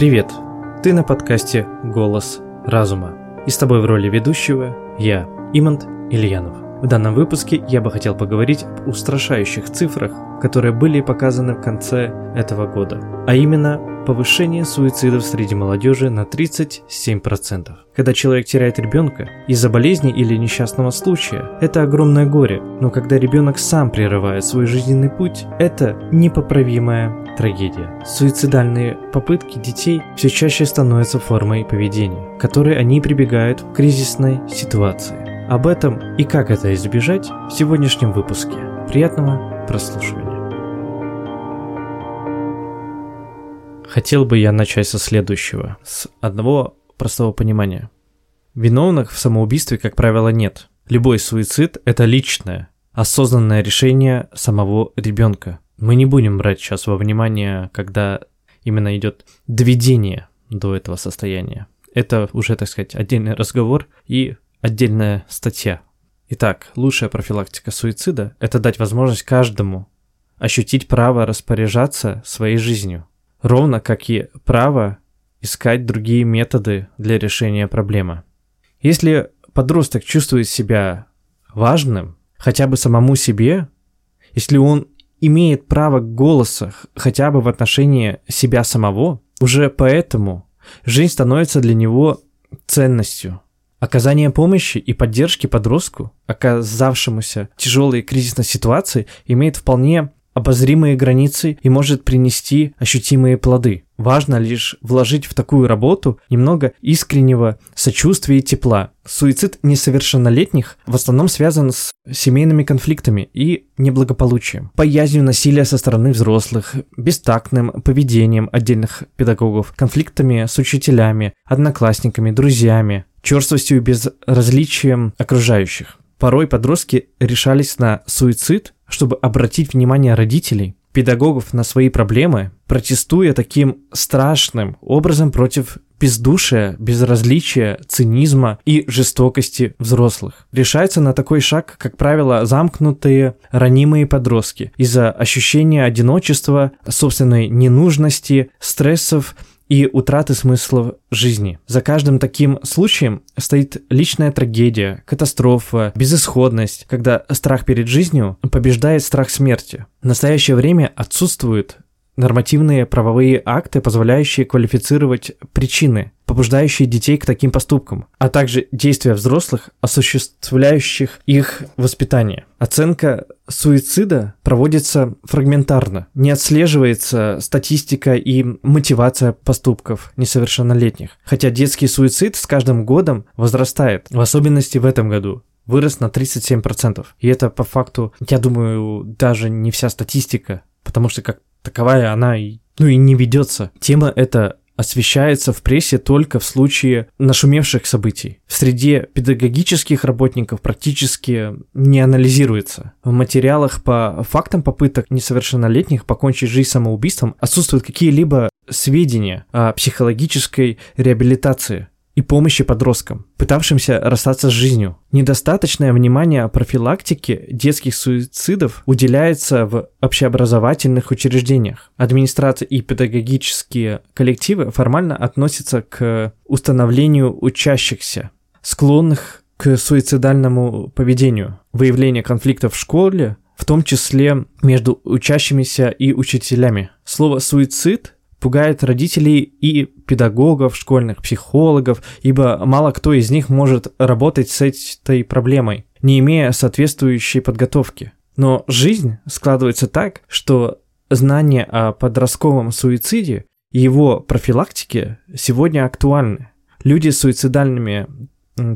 Привет! Ты на подкасте «Голос разума». И с тобой в роли ведущего я, Имант Ильянов. В данном выпуске я бы хотел поговорить об устрашающих цифрах, которые были показаны в конце этого года, а именно повышение суицидов среди молодежи на 37%. Когда человек теряет ребенка из-за болезни или несчастного случая, это огромное горе, но когда ребенок сам прерывает свой жизненный путь, это непоправимая трагедия. Суицидальные попытки детей все чаще становятся формой поведения, к которой они прибегают в кризисной ситуации. Об этом и как это избежать в сегодняшнем выпуске. Приятного прослушивания. Хотел бы я начать со следующего, с одного простого понимания. Виновных в самоубийстве, как правило, нет. Любой суицид – это личное, осознанное решение самого ребенка. Мы не будем брать сейчас во внимание, когда именно идет доведение до этого состояния. Это уже, так сказать, отдельный разговор и отдельная статья. Итак, лучшая профилактика суицида – это дать возможность каждому ощутить право распоряжаться своей жизнью, ровно как и право искать другие методы для решения проблемы. Если подросток чувствует себя важным, хотя бы самому себе, если он имеет право голоса хотя бы в отношении себя самого, уже поэтому жизнь становится для него ценностью. Оказание помощи и поддержки подростку, оказавшемуся в тяжелой кризисной ситуации, имеет вполне обозримые границы и может принести ощутимые плоды. Важно лишь вложить в такую работу немного искреннего сочувствия и тепла. Суицид несовершеннолетних в основном связан с семейными конфликтами и неблагополучием, боязнью насилия со стороны взрослых, бестактным поведением отдельных педагогов, конфликтами с учителями, одноклассниками, друзьями, черствостью и безразличием окружающих. Порой подростки решались на суицид, чтобы обратить внимание родителей, педагогов на свои проблемы, протестуя таким страшным образом против бездушия, безразличия, цинизма и жестокости взрослых. Решаются на такой шаг, как правило, замкнутые, ранимые подростки из-за ощущения одиночества, собственной ненужности, стрессов и утраты смысла жизни. За каждым таким случаем стоит личная трагедия, катастрофа, безысходность, когда страх перед жизнью побеждает страх смерти. В настоящее время отсутствует нормативные правовые акты, позволяющие квалифицировать причины, побуждающие детей к таким поступкам, а также действия взрослых, осуществляющих их воспитание. Оценка суицида проводится фрагментарно, не отслеживается статистика и мотивация поступков несовершеннолетних, хотя детский суицид с каждым годом возрастает, в особенности в этом году вырос на 37%. И это по факту, я думаю, даже не вся статистика, потому что как таковая она и, ну и не ведется. Тема эта освещается в прессе только в случае нашумевших событий. В среде педагогических работников практически не анализируется. В материалах по фактам попыток несовершеннолетних покончить жизнь самоубийством отсутствуют какие-либо сведения о психологической реабилитации и помощи подросткам, пытавшимся расстаться с жизнью. Недостаточное внимание профилактике детских суицидов уделяется в общеобразовательных учреждениях. Администрация и педагогические коллективы формально относятся к установлению учащихся, склонных к суицидальному поведению, выявление конфликтов в школе, в том числе между учащимися и учителями. Слово «суицид» пугает родителей и педагогов, школьных психологов, ибо мало кто из них может работать с этой проблемой, не имея соответствующей подготовки. Но жизнь складывается так, что знания о подростковом суициде и его профилактике сегодня актуальны. Люди с суицидальными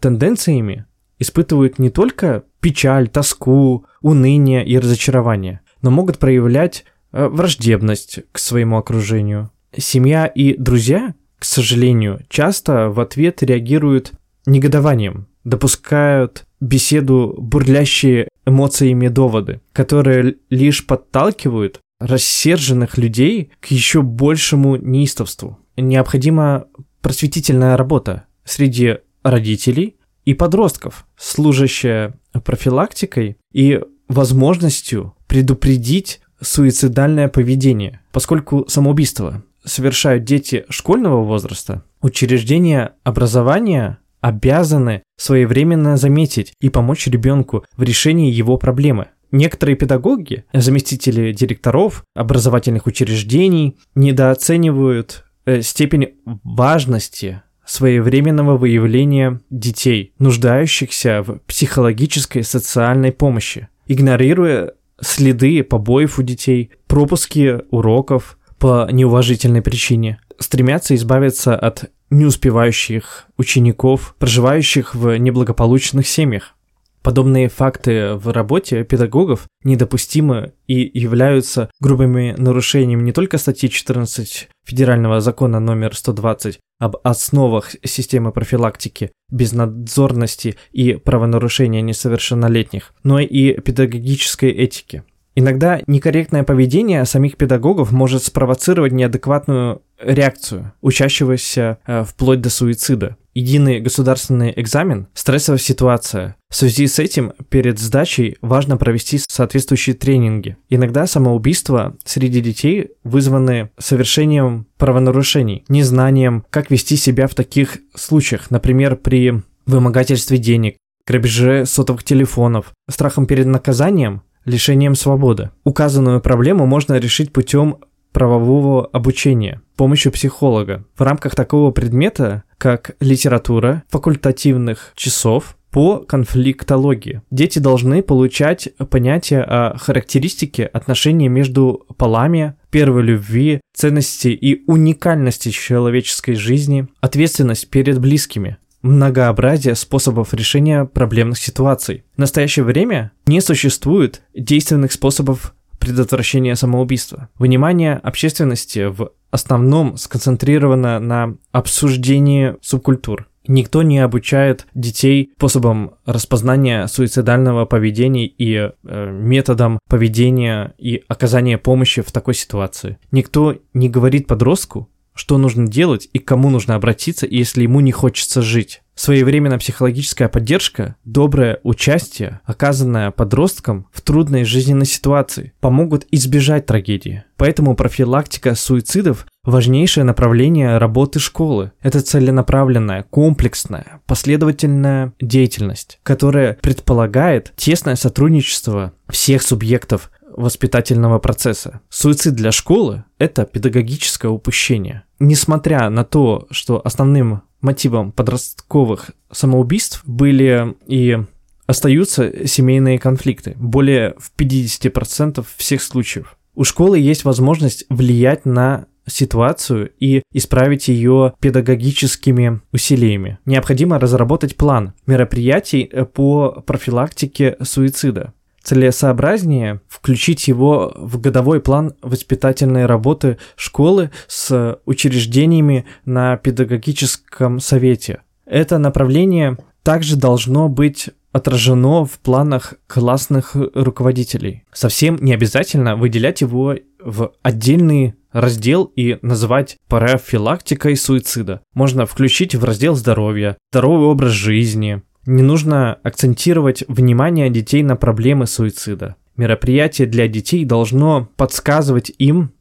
тенденциями испытывают не только печаль, тоску, уныние и разочарование, но могут проявлять враждебность к своему окружению. Семья и друзья, к сожалению, часто в ответ реагируют негодованием, допускают беседу бурлящие эмоциями доводы, которые лишь подталкивают рассерженных людей к еще большему неистовству. Необходима просветительная работа среди родителей и подростков, служащая профилактикой и возможностью предупредить суицидальное поведение, поскольку самоубийство совершают дети школьного возраста, учреждения образования обязаны своевременно заметить и помочь ребенку в решении его проблемы. Некоторые педагоги, заместители директоров образовательных учреждений недооценивают э, степень важности своевременного выявления детей, нуждающихся в психологической и социальной помощи, игнорируя следы побоев у детей, пропуски уроков по неуважительной причине, стремятся избавиться от неуспевающих учеников, проживающих в неблагополучных семьях. Подобные факты в работе педагогов недопустимы и являются грубыми нарушениями не только статьи 14 Федерального закона номер 120 об основах системы профилактики безнадзорности и правонарушения несовершеннолетних, но и педагогической этики. Иногда некорректное поведение самих педагогов может спровоцировать неадекватную реакцию учащегося э, вплоть до суицида. Единый государственный экзамен – стрессовая ситуация. В связи с этим перед сдачей важно провести соответствующие тренинги. Иногда самоубийства среди детей вызваны совершением правонарушений, незнанием, как вести себя в таких случаях, например, при вымогательстве денег, грабеже сотовых телефонов, страхом перед наказанием, лишением свободы. Указанную проблему можно решить путем правового обучения, помощью психолога. В рамках такого предмета, как литература, факультативных часов, по конфликтологии. Дети должны получать понятие о характеристике отношений между полами, первой любви, ценности и уникальности человеческой жизни, ответственность перед близкими, многообразие способов решения проблемных ситуаций. В настоящее время не существует действенных способов предотвращения самоубийства. Внимание общественности в основном сконцентрировано на обсуждении субкультур. Никто не обучает детей способам распознания суицидального поведения и э, методам поведения и оказания помощи в такой ситуации. Никто не говорит подростку, что нужно делать и к кому нужно обратиться, если ему не хочется жить. Своевременная психологическая поддержка, доброе участие, оказанное подросткам в трудной жизненной ситуации, помогут избежать трагедии. Поэтому профилактика суицидов – важнейшее направление работы школы. Это целенаправленная, комплексная, последовательная деятельность, которая предполагает тесное сотрудничество всех субъектов воспитательного процесса. Суицид для школы – это педагогическое упущение. Несмотря на то, что основным мотивом подростковых самоубийств были и остаются семейные конфликты, более в 50% всех случаев. У школы есть возможность влиять на ситуацию и исправить ее педагогическими усилиями. Необходимо разработать план мероприятий по профилактике суицида целесообразнее включить его в годовой план воспитательной работы школы с учреждениями на педагогическом совете. Это направление также должно быть отражено в планах классных руководителей. Совсем не обязательно выделять его в отдельный раздел и называть профилактикой суицида. Можно включить в раздел здоровья, здоровый образ жизни, не нужно акцентировать внимание детей на проблемы суицида. Мероприятие для детей должно подсказывать им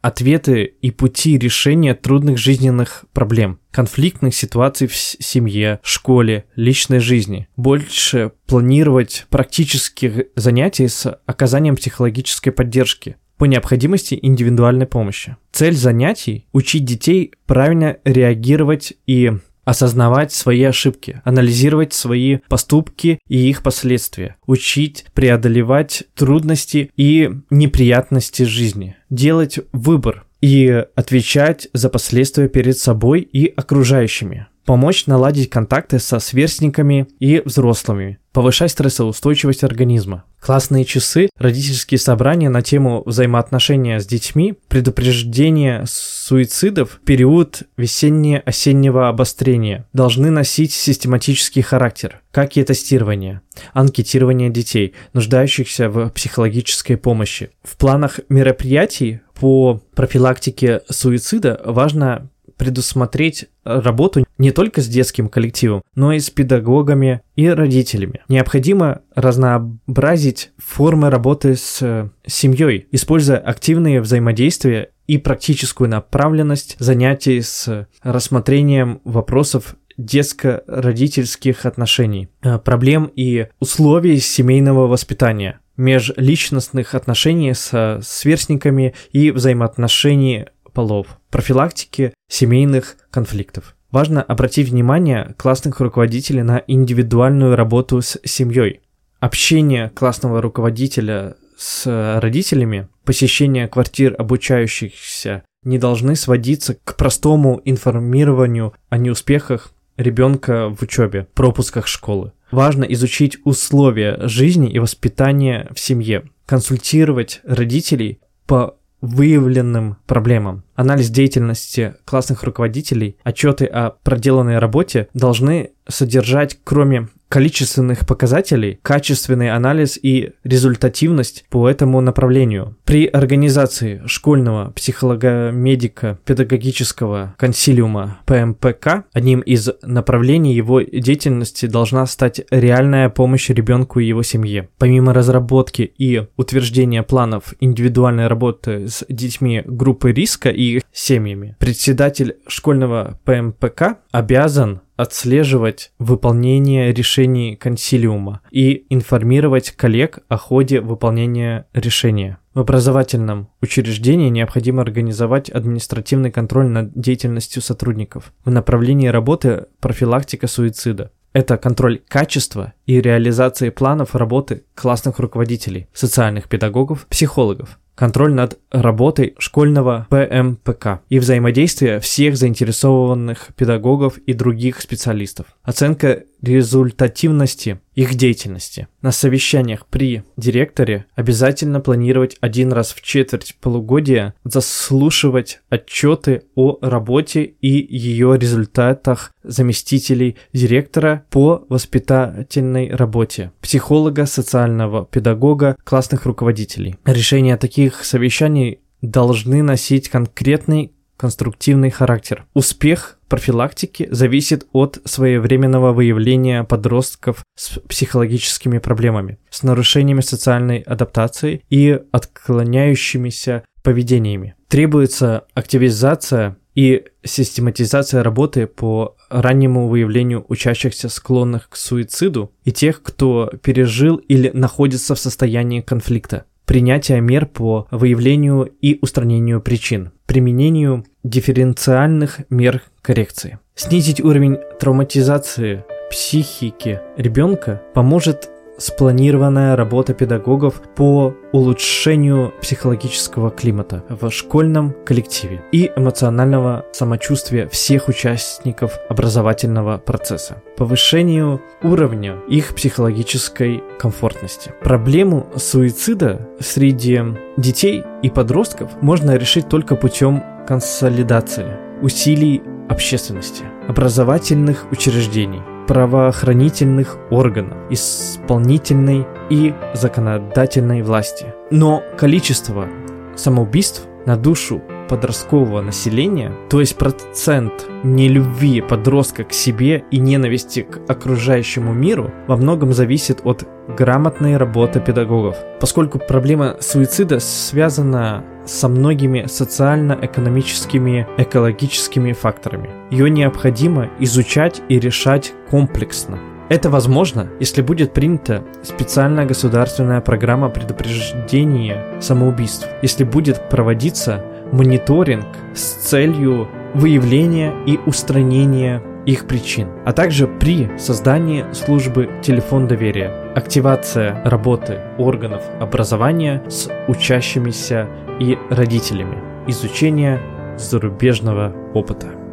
ответы и пути решения трудных жизненных проблем, конфликтных ситуаций в семье, школе, личной жизни. Больше планировать практических занятий с оказанием психологической поддержки, по необходимости индивидуальной помощи. Цель занятий – учить детей правильно реагировать и осознавать свои ошибки, анализировать свои поступки и их последствия, учить преодолевать трудности и неприятности жизни, делать выбор и отвечать за последствия перед собой и окружающими помочь наладить контакты со сверстниками и взрослыми, повышать стрессоустойчивость организма. Классные часы, родительские собрания на тему взаимоотношения с детьми, предупреждение суицидов период весенне-осеннего обострения должны носить систематический характер, как и тестирование, анкетирование детей, нуждающихся в психологической помощи. В планах мероприятий по профилактике суицида важно предусмотреть работу не только с детским коллективом, но и с педагогами и родителями. Необходимо разнообразить формы работы с семьей, используя активные взаимодействия и практическую направленность занятий с рассмотрением вопросов детско-родительских отношений, э, проблем и условий семейного воспитания, межличностных отношений с сверстниками и взаимоотношений полов, профилактики семейных конфликтов. Важно обратить внимание классных руководителей на индивидуальную работу с семьей. Общение классного руководителя с родителями, посещение квартир обучающихся не должны сводиться к простому информированию о неуспехах ребенка в учебе, пропусках школы. Важно изучить условия жизни и воспитания в семье, консультировать родителей по выявленным проблемам. Анализ деятельности классных руководителей, отчеты о проделанной работе должны содержать, кроме количественных показателей, качественный анализ и результативность по этому направлению. При организации школьного психолого-медико педагогического консилиума ПМПК одним из направлений его деятельности должна стать реальная помощь ребенку и его семье. Помимо разработки и утверждения планов индивидуальной работы с детьми группы риска и семьями, председатель школьного ПМПК обязан отслеживать выполнение решений консилиума и информировать коллег о ходе выполнения решения. В образовательном учреждении необходимо организовать административный контроль над деятельностью сотрудников в направлении работы профилактика суицида. Это контроль качества и реализации планов работы классных руководителей, социальных педагогов, психологов, контроль над работой школьного ПМПК и взаимодействие всех заинтересованных педагогов и других специалистов. Оценка результативности их деятельности. На совещаниях при директоре обязательно планировать один раз в четверть полугодия заслушивать отчеты о работе и ее результатах заместителей директора по воспитательной работе, психолога, социального педагога, классных руководителей. Решения таких совещаний должны носить конкретный конструктивный характер. Успех профилактики зависит от своевременного выявления подростков с психологическими проблемами, с нарушениями социальной адаптации и отклоняющимися поведениями. Требуется активизация и систематизация работы по раннему выявлению учащихся склонных к суициду и тех, кто пережил или находится в состоянии конфликта принятия мер по выявлению и устранению причин, применению дифференциальных мер коррекции. Снизить уровень травматизации психики ребенка поможет спланированная работа педагогов по улучшению психологического климата в школьном коллективе и эмоционального самочувствия всех участников образовательного процесса, повышению уровня их психологической комфортности. Проблему суицида среди детей и подростков можно решить только путем консолидации усилий общественности, образовательных учреждений, правоохранительных органов, исполнительной и законодательной власти. Но количество самоубийств на душу подросткового населения, то есть процент нелюбви подростка к себе и ненависти к окружающему миру, во многом зависит от грамотной работы педагогов, поскольку проблема суицида связана со многими социально-экономическими, экологическими факторами. Ее необходимо изучать и решать комплексно. Это возможно, если будет принята специальная государственная программа предупреждения самоубийств, если будет проводиться мониторинг с целью выявления и устранения их причин, а также при создании службы телефон доверия, активация работы органов образования с учащимися и родителями, изучение зарубежного опыта.